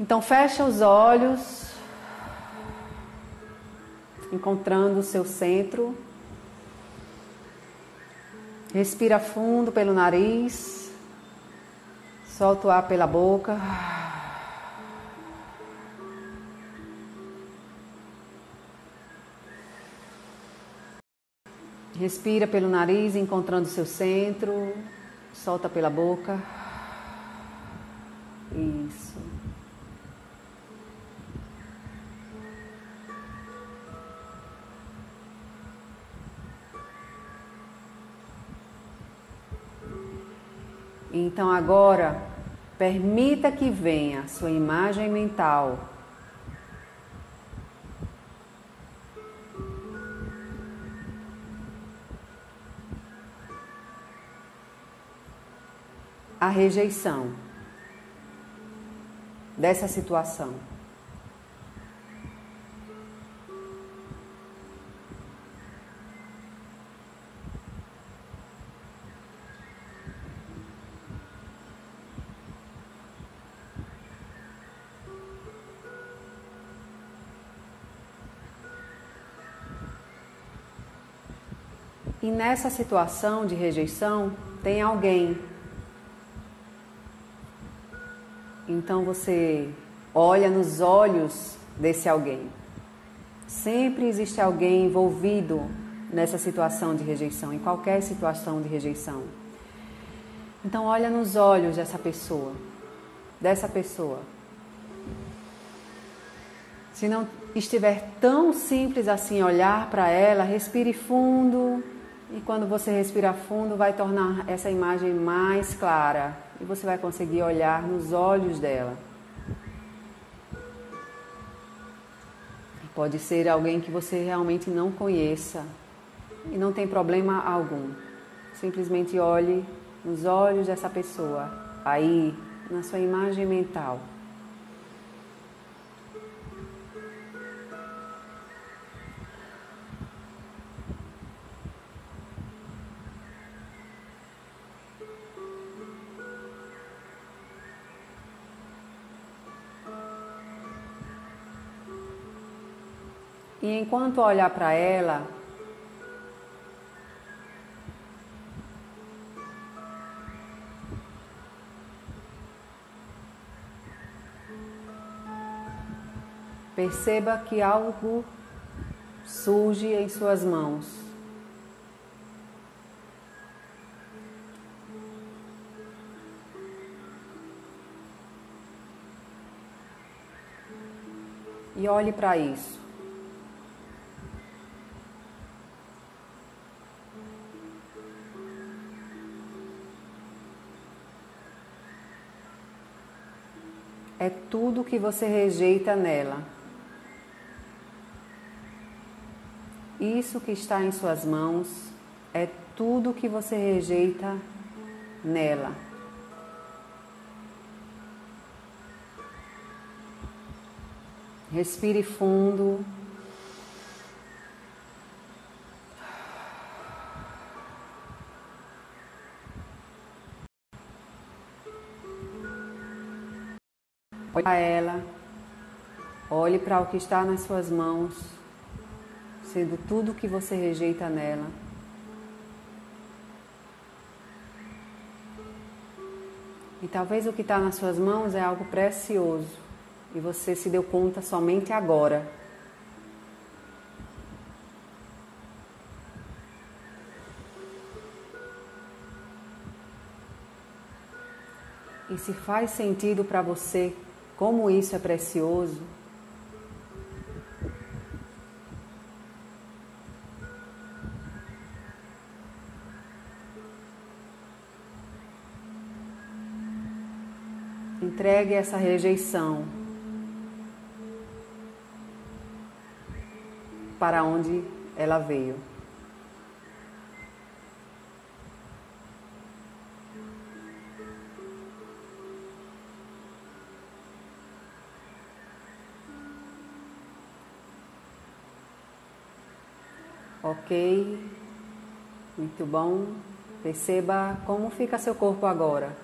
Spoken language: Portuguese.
Então fecha os olhos, encontrando o seu centro. Respira fundo pelo nariz, solta o ar pela boca. Respira pelo nariz, encontrando o seu centro, solta pela boca. Isso. Então agora, permita que venha sua imagem mental. A rejeição dessa situação. E nessa situação de rejeição, tem alguém. Então você olha nos olhos desse alguém. Sempre existe alguém envolvido nessa situação de rejeição, em qualquer situação de rejeição. Então olha nos olhos dessa pessoa, dessa pessoa. Se não estiver tão simples assim olhar para ela, respire fundo e quando você respira fundo, vai tornar essa imagem mais clara e você vai conseguir olhar nos olhos dela. Pode ser alguém que você realmente não conheça e não tem problema algum. Simplesmente olhe nos olhos dessa pessoa, aí, na sua imagem mental. E enquanto olhar para ela, perceba que algo surge em suas mãos. E olhe para isso. É tudo que você rejeita nela. Isso que está em suas mãos é tudo que você rejeita nela. Respire fundo. Olhe para ela, olhe para o que está nas suas mãos, sendo tudo que você rejeita nela. E talvez o que está nas suas mãos é algo precioso e você se deu conta somente agora. E se faz sentido para você como isso é precioso. Entregue essa rejeição para onde ela veio. Ok, muito bom. Perceba como fica seu corpo agora.